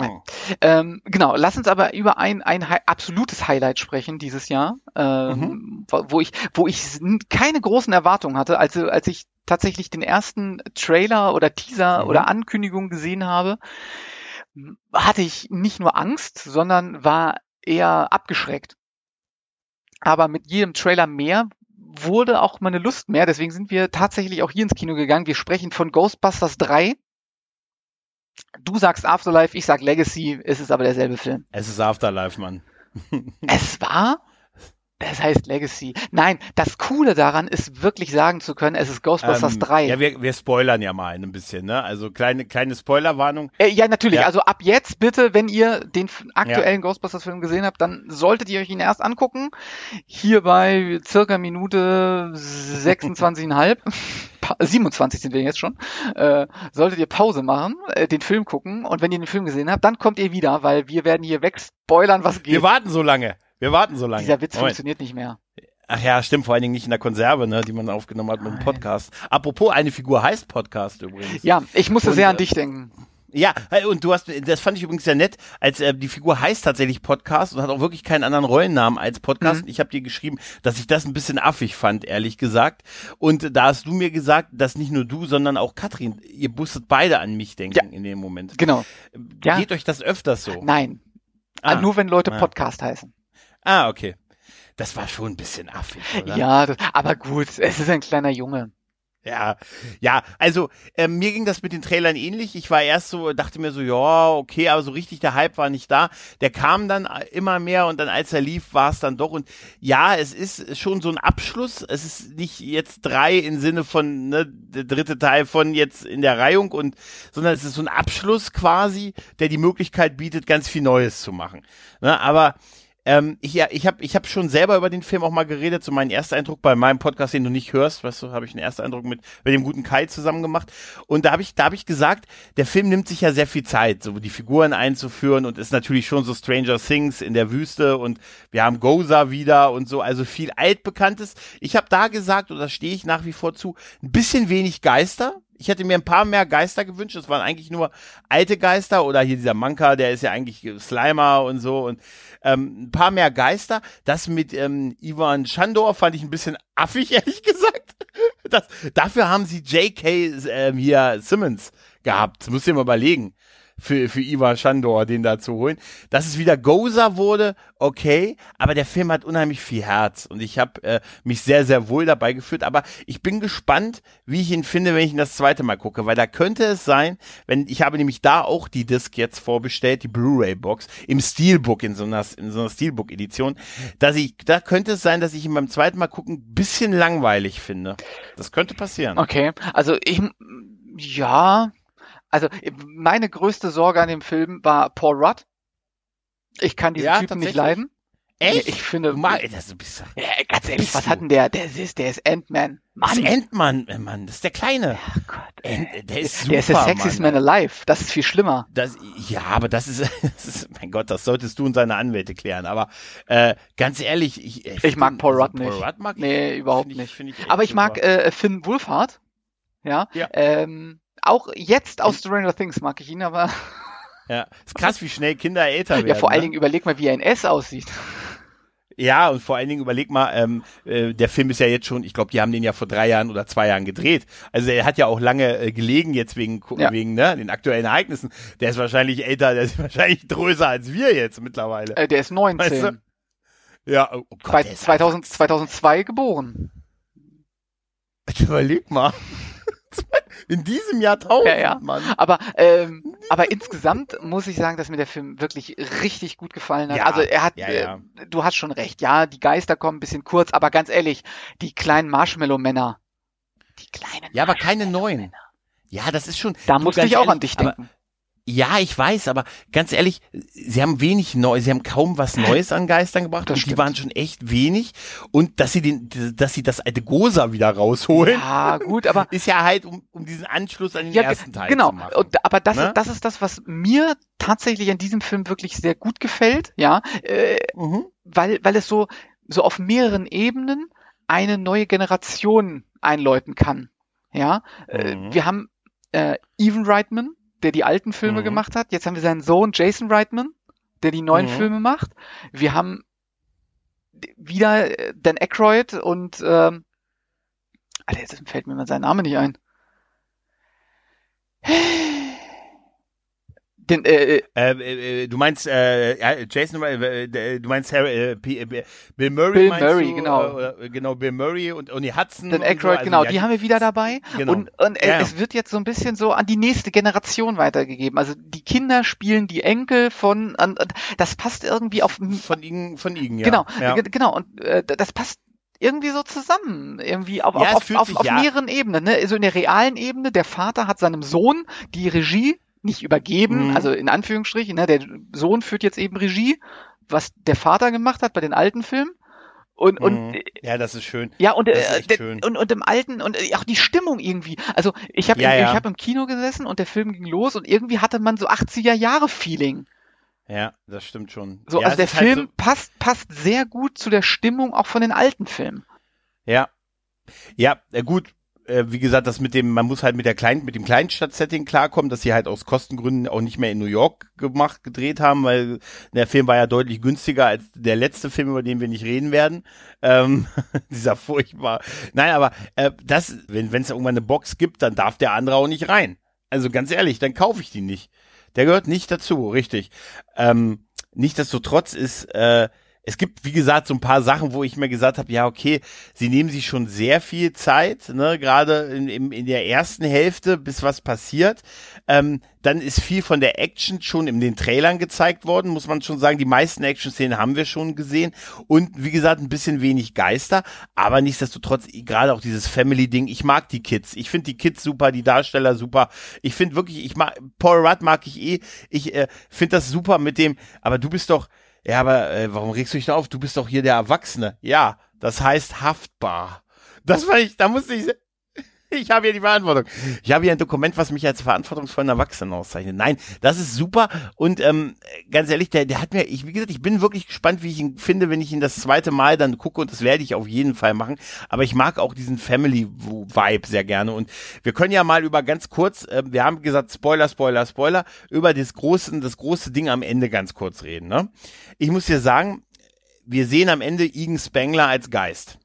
Oh. Ähm, genau, lass uns aber über ein, ein Hi absolutes Highlight sprechen dieses Jahr, ähm, Mhm. wo- ich, wo ich keine großen Erwartungen hatte, als, als ich tatsächlich den ersten Trailer oder Teaser Mhm. oder Ankündigung gesehen habe, hatte ich nicht nur Angst, sondern war eher abgeschreckt. Aber mit jedem Trailer mehr wurde auch meine Lust mehr. Deswegen sind wir tatsächlich auch hier ins Kino gegangen. Wir sprechen von Ghostbusters 3. Du sagst Afterlife, ich sag Legacy, es ist aber derselbe Film. Es ist Afterlife, Mann. Es war? Es heißt Legacy. Nein, das Coole daran ist wirklich sagen zu können, es ist Ghostbusters Ähm, 3. Ja, wir, wir spoilern ja mal ein bisschen, ne? Also kleine, kleine Spoilerwarnung. Äh, ja, natürlich. Ja. Also ab jetzt bitte, wenn ihr den aktuellen Ghostbusters-Film gesehen habt, dann solltet ihr euch ihn erst angucken. Hier bei circa Minute 26,5, Pa- 27 sind wir jetzt schon, äh, solltet ihr Pause machen, äh, den Film gucken und wenn ihr den Film gesehen habt, dann kommt ihr wieder, weil wir werden hier wegspoilern, was geht. Wir warten so lange. Wir warten so lange. Dieser Witz Moment. funktioniert nicht mehr. Ach ja, stimmt, vor allen Dingen nicht in der Konserve, ne, die man aufgenommen hat mit dem Podcast. Apropos, eine Figur heißt Podcast übrigens. Ja, ich musste Und, sehr an äh, dich denken. Ja, und du hast, das fand ich übrigens sehr nett, als äh, die Figur heißt tatsächlich Podcast und hat auch wirklich keinen anderen Rollennamen als Podcast. Mhm. Ich habe dir geschrieben, dass ich das ein bisschen affig fand, ehrlich gesagt. Und da hast du mir gesagt, dass nicht nur du, sondern auch Katrin, ihr musstet beide an mich denken Ja. in dem Moment. Genau. Ja. Geht euch das öfters so? Nein. Ah. Nur wenn Leute Ah. Podcast heißen. Ah, okay. Das war schon ein bisschen affig, oder? Ja, das, aber gut, es ist ein kleiner Junge. Ja, ja, also ähm, mir ging das mit den Trailern ähnlich. Ich war erst so, dachte mir so, ja, okay, aber so richtig der Hype war nicht da. Der kam dann äh, immer mehr und dann als er lief, war es dann doch. Und ja, es ist schon so ein Abschluss. Es ist nicht jetzt drei im Sinne von ne, der dritte Teil von jetzt in der Reihung und, sondern es ist so ein Abschluss quasi, der die Möglichkeit bietet, ganz viel Neues zu machen. Ne, aber ähm, ich ja, ich habe ich hab schon selber über den Film auch mal geredet, so mein erster Eindruck bei meinem Podcast, den du nicht hörst, weißt du, habe ich einen ersten Eindruck mit, mit dem guten Kai zusammen gemacht. Und da habe ich, da habe ich gesagt, der Film nimmt sich ja sehr viel Zeit, so die Figuren einzuführen und ist natürlich schon so Stranger Things in der Wüste und wir haben Goza wieder und so, also viel Altbekanntes. Ich habe da gesagt, und da stehe ich nach wie vor zu, ein bisschen wenig Geister. Ich hätte mir ein paar mehr Geister gewünscht. Es waren eigentlich nur alte Geister oder hier dieser Manka, der ist ja eigentlich Slimer und so und ähm, ein paar mehr Geister. Das mit ähm, Ivan Shandor fand ich ein bisschen affig, ehrlich gesagt. Das, dafür haben sie J.K. Ähm, hier Simmons gehabt. Das musst du dir mal überlegen. Für, für Ivan Shandor, den da zu holen. Dass es wieder Goza wurde, okay, aber der Film hat unheimlich viel Herz und ich habe äh, mich sehr, sehr wohl dabei gefühlt. Aber ich bin gespannt, wie ich ihn finde, wenn ich ihn das zweite Mal gucke, weil da könnte es sein, wenn ich habe nämlich da auch die Disc jetzt vorbestellt, die Blu-ray-Box im Steelbook in so einer in so einer Steelbook-Edition, dass ich da könnte es sein, dass ich ihn beim zweiten Mal gucken ein bisschen langweilig finde. Das könnte passieren. Okay, also ich, ja, also meine größte Sorge an dem Film war Paul Rudd. Ich kann diesen Ja, Typen nicht leiden. Echt? Ich finde, Du mag, das du bist ja, ganz ehrlich, was du? hat denn der? Der ist, der ist Ant-Man. das Mann, Endmann, äh, Mann, das ist der Kleine. oh Gott, ey. Ent, der ist super, der ist der sexiest Mann. man alive. Das ist viel schlimmer. Das, ja, aber das ist, das ist, mein Gott, das solltest du und seine Anwälte klären. Aber äh, ganz ehrlich, ich, Ich mag Paul Rudd Paul nicht. Rudd mag ich, Nee, überhaupt find ich, nicht. Find ich Aber ich mag äh, Finn Wolfhard. Ja. Ja. Ähm, auch jetzt aus Stranger Things mag ich ihn, aber ja, ist krass, wie schnell Kinder älter werden. ja, vor allen ne? Dingen überleg mal, wie er in S aussieht. Ja, und vor allen Dingen überleg mal, ähm, äh, der Film ist ja jetzt schon, ich glaube, die haben den ja vor drei Jahren oder zwei Jahren gedreht. Also er hat ja auch lange äh, gelegen jetzt wegen Ja. wegen ne, den aktuellen Ereignissen. Der ist wahrscheinlich älter, der ist wahrscheinlich größer als wir jetzt mittlerweile. Äh, der ist 19. Weißt du? Ja, oh Gott, Zwei- der ist 2000, erwachsen. 2002 geboren. Überleg mal. In diesem Jahrtausend, Ja, ja. Mann. Aber, ähm, aber insgesamt muss ich sagen, dass mir der Film wirklich richtig gut gefallen hat. Ja, also er hat, ja, ja. Äh, du hast schon recht, ja, die Geister kommen ein bisschen kurz, aber ganz ehrlich, die kleinen Marshmallow-Männer, die kleinen Ja, aber keine neuen. Ja, das ist schon. Da musste ich auch ehrlich, an dich denken. Ja, ich weiß, aber ganz ehrlich, sie haben wenig neu, sie haben kaum was Neues an Geistern gebracht Das und die waren schon echt wenig und dass sie den, dass sie das alte Gosa wieder rausholen, Ja, gut, aber ist ja halt um, um diesen Anschluss an den ja, ersten Teil genau. zu machen. Und, aber das, Ne? ist, das ist das, was mir tatsächlich an diesem Film wirklich sehr gut gefällt, ja, äh, mhm. weil, weil es so, so auf mehreren Ebenen eine neue Generation einläuten kann. Ja, äh, Mhm. wir haben äh, Evan Reitman, der die alten Filme Mhm. gemacht hat. Jetzt haben wir seinen Sohn Jason Reitman, der die neuen Mhm. Filme macht. Wir haben wieder äh, Dan Aykroyd und ähm, Alter, jetzt fällt mir mal sein Name nicht ein. Den, äh, äh, Äh, äh, du meinst äh, ja, Jason, äh, äh, du meinst Harry, äh, P- äh, Bill Murray, Bill meinst Murray, du? genau. Äh, genau, Bill Murray und Oni Hudson. Dan und so. Aykroyd, Also, genau, ja, die haben wir wieder dabei. Genau. Und, und äh, Ja, es wird jetzt so ein bisschen so an die nächste Generation weitergegeben. Also die Kinder spielen die Enkel von, an, das passt irgendwie auf, von Igen, von Igen, ja. genau, ja. ge- genau, und äh, das passt irgendwie so zusammen, irgendwie auf, Ja, auf, auf, sich auf ja- mehreren Ebenen. Ne? Also in der realen Ebene, der Vater hat seinem Sohn die Regie nicht übergeben, Mhm. also in Anführungsstrichen, ne? der Sohn führt jetzt eben Regie, was der Vater gemacht hat bei den alten Filmen. Und, und Mhm. ja, das ist schön. ja, und, Das ist äh, schön. und, und im alten und äh, auch die Stimmung irgendwie. Also ich habe Ja, im, ja. ich hab im Kino gesessen und der Film ging los und irgendwie hatte man so 80er Jahre Feeling. Ja, das stimmt schon. So, ja, also der es ist halt Film passt passt sehr gut zu der Stimmung auch von den alten Filmen. Ja. Ja, äh, gut. Äh, wie gesagt, das mit dem, man muss halt mit der kleinen, mit dem Kleinstadt-Setting klarkommen, dass sie halt aus Kostengründen auch nicht mehr in New York gemacht, gedreht haben, weil der Film war ja deutlich günstiger als der letzte Film, über den wir nicht reden werden. Ähm, dieser furchtbar. Nein, aber äh, das, wenn es irgendwann eine Box gibt, dann darf der andere auch nicht rein. Also ganz ehrlich, dann kaufe ich die nicht. Der gehört nicht dazu, richtig. Ähm, Nichtsdestotrotz ist, äh, es gibt, wie gesagt, so ein paar Sachen, wo ich mir gesagt habe, ja, okay, sie nehmen sich schon sehr viel Zeit, ne, gerade in, in, in der ersten Hälfte, bis was passiert. Ähm, dann ist viel von der Action schon in den Trailern gezeigt worden, muss man schon sagen. Die meisten Action-Szenen haben wir schon gesehen. Und wie gesagt, ein bisschen wenig Geister, aber nichtsdestotrotz, gerade auch dieses Family-Ding, ich mag die Kids. Ich finde die Kids super, die Darsteller super. Ich finde wirklich, ich mag, Paul Rudd mag ich eh. Ich äh, finde das super mit dem, aber du bist doch, ja, aber äh, warum regst du dich da auf? Du bist doch hier der Erwachsene. Ja, das heißt haftbar. Das war ich, da musste ich, ich habe hier die Verantwortung. Ich habe hier ein Dokument, was mich als verantwortungsvollen Erwachsenen auszeichnet. Nein, das ist super und ähm, ganz ehrlich, der, der hat mir, ich, wie gesagt, ich bin wirklich gespannt, wie ich ihn finde, wenn ich ihn das zweite Mal dann gucke und das werde ich auf jeden Fall machen. Aber ich mag auch diesen Family-Vibe sehr gerne und wir können ja mal über ganz kurz, äh, wir haben gesagt Spoiler, Spoiler, Spoiler, über das große, das große Ding am Ende ganz kurz reden. Ne? Ich muss dir sagen, wir sehen am Ende Igen Spengler als Geist.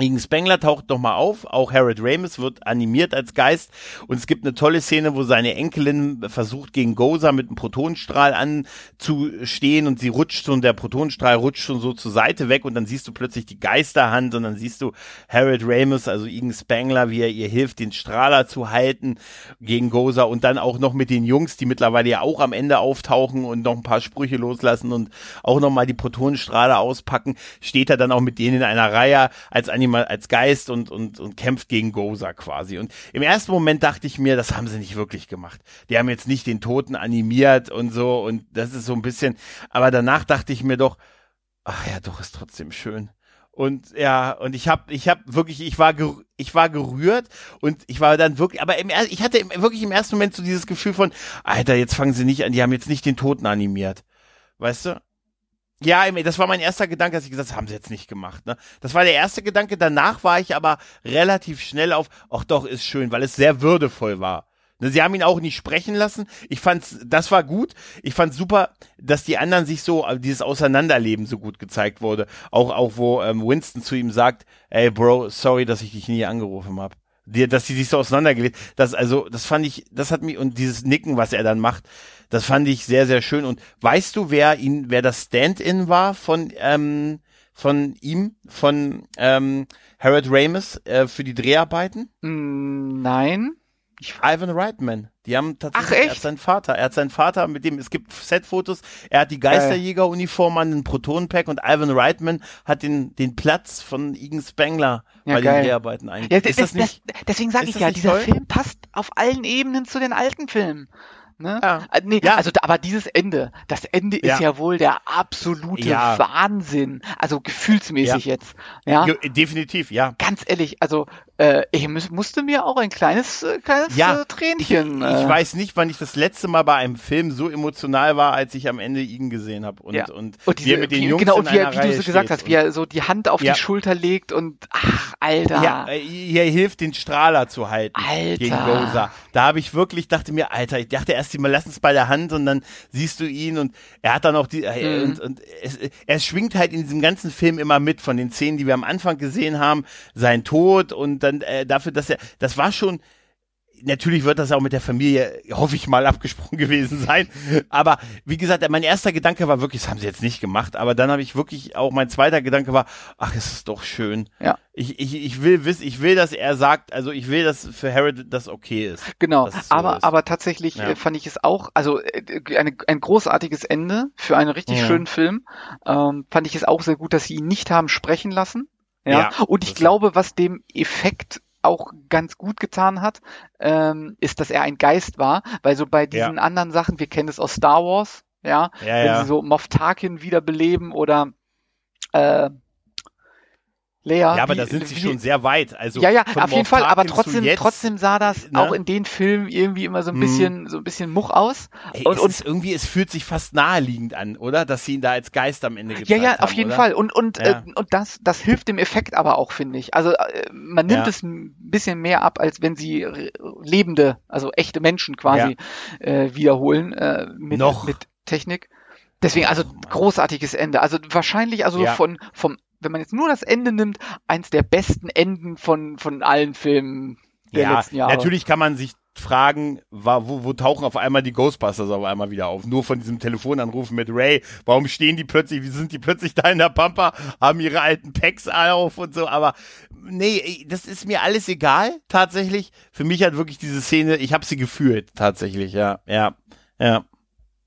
Igen Spengler taucht nochmal auf, auch Harold Ramis wird animiert als Geist. Und es gibt eine tolle Szene, wo seine Enkelin versucht gegen Gozer mit einem Protonenstrahl anzustehen. Und sie rutscht schon, der Protonenstrahl rutscht schon so zur Seite weg. Und dann siehst du plötzlich die Geisterhand. Und dann siehst du Harold Ramis, also Igen Spengler, wie er ihr hilft, den Strahler zu halten gegen Gozer. Und dann auch noch mit den Jungs, die mittlerweile ja auch am Ende auftauchen und noch ein paar Sprüche loslassen und auch nochmal die Protonenstrahler auspacken, steht er dann auch mit denen in einer Reihe als Anima als Geist und, und, und kämpft gegen Gozer quasi. Und im ersten Moment dachte ich mir, das haben sie nicht wirklich gemacht. Die haben jetzt nicht den Toten animiert und so und das ist so ein bisschen, aber danach dachte ich mir doch, ach ja, doch, ist trotzdem schön. Und ja, und ich habe ich habe wirklich ich war ich war gerührt und ich war dann wirklich aber im, ich hatte im, wirklich im ersten Moment so dieses Gefühl von Alter, jetzt fangen sie nicht an, die haben jetzt nicht den Toten animiert. Weißt du? Ja, das war mein erster Gedanke, dass ich gesagt habe, das haben sie jetzt nicht gemacht. Ne? Das war der erste Gedanke. Danach war ich aber relativ schnell auf, ach doch, ist schön, weil es sehr würdevoll war. Ne, Sie haben ihn auch nicht sprechen lassen. Ich fand's, das war gut. Ich fand's super, dass die anderen sich so, äh, dieses Auseinanderleben so gut gezeigt wurde. Auch, auch wo ähm, Winston zu ihm sagt, ey Bro, sorry, dass ich dich nie angerufen hab. Die, dass sie sich so auseinandergelebt. Das, also, das fand ich, das hat mich, und dieses Nicken, was er dann macht, das fand ich sehr, sehr schön. Und weißt du, wer ihn, wer das Stand-in war von, ähm, von ihm, von ähm, Harold Ramis äh, für die Dreharbeiten? Mm, Nein. Ich, Ivan Reitman. Die haben tatsächlich, Ach, echt? er hat seinen Vater, er hat seinen Vater, mit dem, es gibt Setfotos, er hat die Geisterjägeruniform an, den Protonenpack und Ivan Reitman hat den, den Platz von Igen Spengler Ja, bei geil. den Dreharbeiten eingenommen. ja, ist das nicht? deswegen sage ich das ja, dieser toll? Film passt auf allen Ebenen zu den alten Filmen. Ne? Ja. Äh, Nee, Ja. also aber dieses Ende, das Ende ist Ja. ja wohl der absolute. Wahnsinn. Also gefühlsmäßig jetzt. Ja. Definitiv, ja. Ganz ehrlich, also äh, ich muss, musste mir auch ein kleines, äh, kleines Ja, äh, Tränchen. Ich äh, weiß nicht, wann ich das letzte Mal bei einem Film so emotional war, als ich am Ende ihn gesehen habe. Und, Ja. und, und diese, mit den Jungs genau, und wie, er, wie du Reihe so gesagt hast, wie er so die Hand auf Ja. die Schulter legt und ach, Alter. Ja, er hilft den Strahler zu halten Alter. gegen Rosa. Da habe ich wirklich, dachte mir, Alter, ich dachte erst mal, lass uns bei der Hand und dann siehst du ihn und er hat dann auch die, Mhm. und, und es, er schwingt halt in diesem ganzen Film immer mit von den Szenen, die wir am Anfang gesehen haben, sein Tod und dann äh, dafür, dass er, das war schon, Natürlich wird das auch mit der Familie, hoffe ich mal, abgesprochen gewesen sein. Aber wie gesagt, mein erster Gedanke war wirklich, das haben sie jetzt nicht gemacht. Aber dann habe ich wirklich auch, mein zweiter Gedanke war, ach, es ist doch schön. Ja. Ich, ich, ich will wissen, ich will, dass er sagt, also ich will, dass für Harry das okay ist. Genau, so aber, ist. aber tatsächlich Ja. äh, fand ich es auch, also äh, eine, ein großartiges Ende für einen richtig Ja. schönen Film. Ähm, fand ich es auch sehr gut, dass sie ihn nicht haben sprechen lassen. Ja. Ja, Und ich glaube, was dem Effekt auch ganz gut getan hat, ähm, ist, dass er ein Geist war, weil so bei diesen anderen Sachen, wir kennen es aus Star Wars, ja, Ja, wenn ja. sie so Moff Tarkin wiederbeleben oder äh, Leia. ja, aber wie- da sind sie wie- schon sehr weit. Also ja, ja, auf jeden Fall, aber Tarkin trotzdem, trotzdem sah das ne? auch in den Filmen irgendwie immer so ein Hm. bisschen, so ein bisschen Much aus. Ey, und, es und irgendwie, es fühlt sich fast naheliegend an, oder? Dass sie ihn da als Geist am Ende gezeigt ja, ja, haben, auf jeden oder? Fall. Und und Ja. äh, und das das hilft dem Effekt aber auch, finde ich. Also äh, man nimmt Ja. es ein bisschen mehr ab, als wenn sie lebende, also echte Menschen quasi äh, wiederholen äh, mit Noch. mit Technik. Deswegen also großartiges Ende. Also wahrscheinlich also Ja. von vom wenn man jetzt nur das Ende nimmt, eins der besten Enden von von allen Filmen der ja, letzten Jahre. natürlich kann man sich fragen, wo, wo tauchen auf einmal die Ghostbusters auf einmal wieder auf? Nur von diesem Telefonanrufen mit Ray. Warum stehen die plötzlich, wie sind die plötzlich da in der Pampa, haben ihre alten Packs auf und so, aber nee, das ist mir alles egal, tatsächlich. Für mich hat wirklich diese Szene, ich habe sie gefühlt, tatsächlich, ja, ja, ja.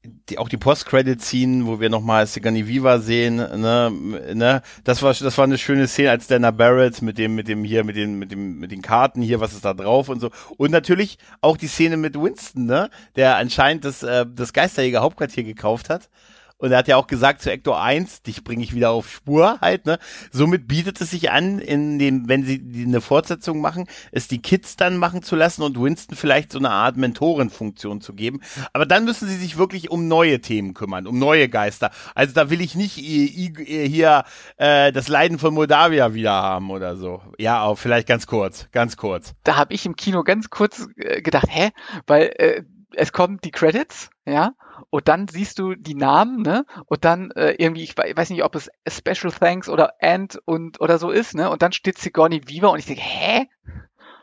Die, auch die Post-Credit-Scene, wo wir nochmal Sigourney Viva sehen, ne, ne, das war, das war eine schöne Szene als Dana Barrett mit dem, mit dem hier, mit den, mit dem, mit den Karten hier, was ist da drauf und so. Und natürlich auch die Szene mit Winston, ne, der anscheinend das, äh, das Geisterjäger Hauptquartier gekauft hat. Und er hat ja auch gesagt zu Ector 1, dich bringe ich wieder auf Spur halt, ne? Somit bietet es sich an, in dem, wenn sie eine Fortsetzung machen, es die Kids dann machen zu lassen und Winston vielleicht so eine Art Mentorenfunktion zu geben. Aber dann müssen sie sich wirklich um neue Themen kümmern, um neue Geister. Also da will ich nicht hier äh, das Leiden von Moldawia wieder haben oder so. Ja, auch vielleicht ganz kurz, ganz kurz. da habe ich im Kino ganz kurz äh, gedacht, hä? Weil äh, es kommen die Credits, ja, und dann siehst du die Namen, ne? Und dann äh, irgendwie, ich we- weiß nicht, ob es Special Thanks oder And und oder so ist, ne? Und dann steht Sigourney Weaver und ich denke, hä?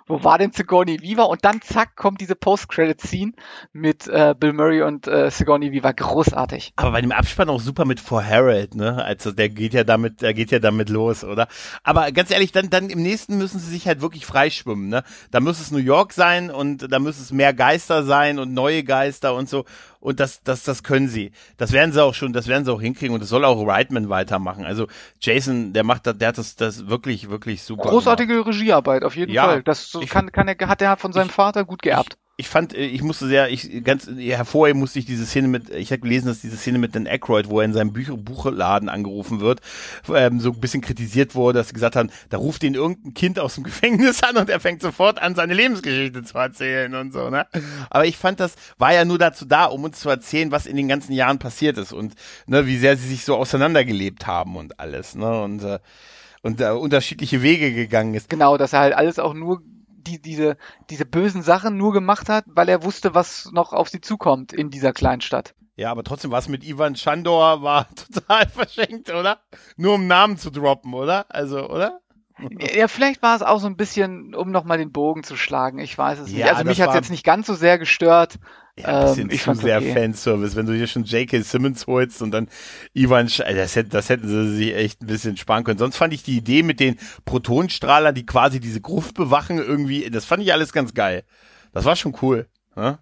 Wo war denn Sigourney Weaver? Und dann zack kommt diese Post-Credit-Scene mit äh, Bill Murray und äh, Sigourney Weaver. Großartig. Aber bei dem Abspann auch super mit For Harold, ne? Also der geht ja damit, der geht ja damit los, oder? Aber ganz ehrlich, dann, dann im nächsten müssen sie sich halt wirklich freischwimmen, ne? Da muss es New York sein und da muss es mehr Geister sein und neue Geister und so. Und das, das, das können sie. Das werden sie auch schon, das werden sie auch hinkriegen und das soll auch Reitman weitermachen. Also Jason, der macht das, der hat das, das wirklich, wirklich super. gemacht. Großartige Regiearbeit, auf jeden Ja, Fall. Das so ich- kann, kann er, hat er von seinem Vater gut geerbt. ich fand, äh, ich musste sehr, ich ganz hervorheben musste ich diese Szene mit, ich habe gelesen, dass diese Szene mit Dan Aykroyd, wo er in seinem Bücher, Buchladen angerufen wird, ähm, so ein bisschen kritisiert wurde, dass sie gesagt haben, da ruft ihn irgendein Kind aus dem Gefängnis an und er fängt sofort an, seine Lebensgeschichte zu erzählen und so, ne? Aber ich fand, das war ja nur dazu da, um uns zu erzählen, was in den ganzen Jahren passiert ist und ne, wie sehr sie sich so auseinandergelebt haben und alles, ne? Und äh, und äh, unterschiedliche Wege gegangen ist. Genau, dass er halt alles auch nur die, diese, diese bösen Sachen nur gemacht hat, weil er wusste, was noch auf sie zukommt in dieser Kleinstadt. Ja, aber trotzdem was mit Ivan Chandor war total verschenkt, oder? Nur um Namen zu droppen, oder? Also, oder? Ja, vielleicht war es auch so ein bisschen, um nochmal den Bogen zu schlagen. Ich weiß es nicht. Ja, Also mich hat es jetzt nicht ganz so sehr gestört. Ja, ein bisschen Ähm, ich zu sehr okay. Fanservice. Wenn du hier schon J.K. Simmons holst und dann Ivan, Sch äh, das, hätten, das hätten sie sich echt ein bisschen sparen können. Sonst fand ich die Idee mit den Protonstrahlern, die quasi diese Gruft bewachen, irgendwie, das fand ich alles ganz geil. Das war schon cool. Ne?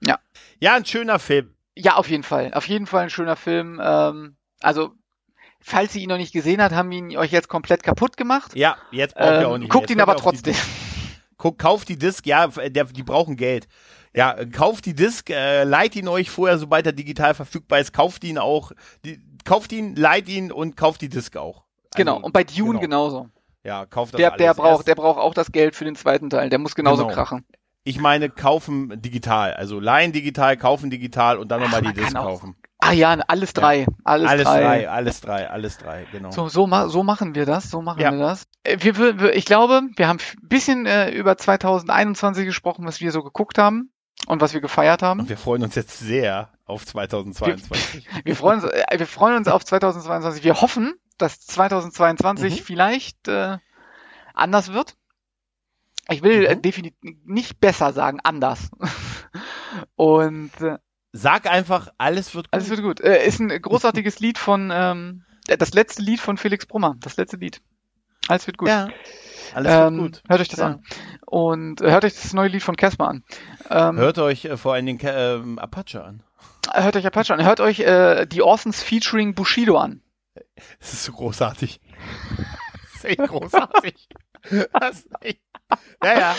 Ja. Ja, ein schöner Film. Ja, auf jeden Fall. Auf jeden Fall ein schöner Film. Ähm, also, falls ihr ihn noch nicht gesehen habt, haben wir ihn euch jetzt komplett kaputt gemacht. Ja, jetzt braucht ihr auch Ähm, nicht guckt mehr. ihn aber trotzdem. Kauft die Disc, ja, der, die brauchen Geld. Ja, kauft die Disc, äh, leiht ihn euch vorher, sobald er digital verfügbar ist, kauft ihn auch, die, kauft ihn, leiht ihn und kauft die Disc auch. Genau. Also, Und bei Dune genau. genauso. Ja, kauft das Der, alles. der braucht, Erst- der braucht auch das Geld für den zweiten Teil. Der muss genauso Genau. krachen. Ich meine, kaufen digital. Also leihen digital, kaufen digital und dann nochmal die Disc kaufen. Ah ja, alles drei. Alles, Alles drei. drei, alles drei, alles drei, genau. So, so, ma so machen wir das, so machen Ja. wir das. Äh, Wir, wir, wir- ich glaube, wir haben ein bisschen äh, über 2021 gesprochen, was wir so geguckt haben und was wir gefeiert haben. Und wir freuen uns jetzt sehr auf 2022. Wir freuen uns, äh, wir freuen uns auf 2022. Wir hoffen, dass 2022 Mhm. vielleicht äh, anders wird. Ich will äh, Mhm. definitiv nicht besser sagen, anders. Und äh, Sag einfach, alles wird gut. alles wird gut. Äh, ist ein großartiges Lied von, ähm, äh, das letzte Lied von Felix Brummer. Das letzte Lied. Alles wird gut. Ja, alles ähm, wird gut. Hört euch das Ja. an. Und äh, hört euch das neue Lied von Casper an. Ähm, Hört euch äh, vor allen Dingen ähm, Apache an. hört euch Apache an. Hört euch äh, die Orsons featuring Bushido an. Das ist so großartig. Das ist echt großartig. Das ist echt... Ja, ja.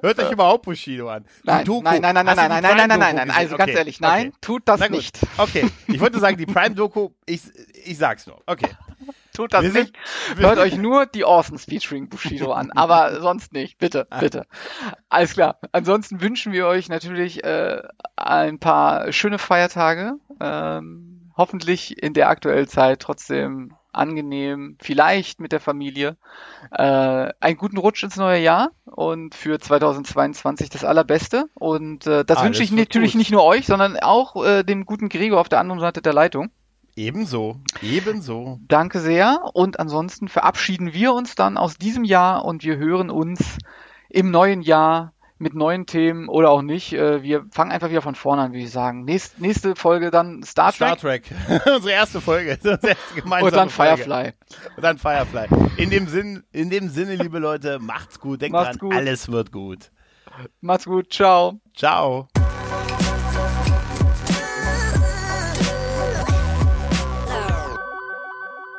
Hört euch überhaupt Bushido an. Nein, nein, nein, nein, nein, nein, nein, nein, nein, nein, nein. gesehen? Also ganz Okay, ehrlich, nein, okay. tut das nicht. Okay, ich wollte sagen, die Prime-Doku, ich, ich sag's nur. Okay. Tut das Wir sind- nicht. Hört euch nur die Orsons featuring Bushido an, aber sonst nicht. Bitte, Ah. bitte. Alles klar. Ansonsten wünschen wir euch natürlich äh, ein paar schöne Feiertage. Ähm, hoffentlich in der aktuellen Zeit trotzdem angenehm, vielleicht mit der Familie. Äh, einen guten Rutsch ins neue Jahr und für 2022 das Allerbeste. Und äh, das Alles wünsche ich natürlich gut. nicht nur euch, sondern auch äh, dem guten Gregor auf der anderen Seite der Leitung. Ebenso, ebenso. Danke sehr. Und ansonsten verabschieden wir uns dann aus diesem Jahr und wir hören uns im neuen Jahr mit neuen Themen oder auch nicht. Äh, Wir fangen einfach wieder von vorne an, würde ich sagen. Nächst, nächste Folge dann Star Trek Star Trek. Unsere erste Folge. Unsere erste gemeinsame und dann Folge. Firefly. Und dann Firefly. In dem Sinn, in dem Sinne, liebe Leute, macht's gut. Denkt Macht's dran, gut. alles wird gut. Macht's gut. Ciao. Ciao.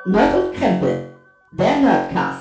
Nerd und Krempel. Der Nerdcast.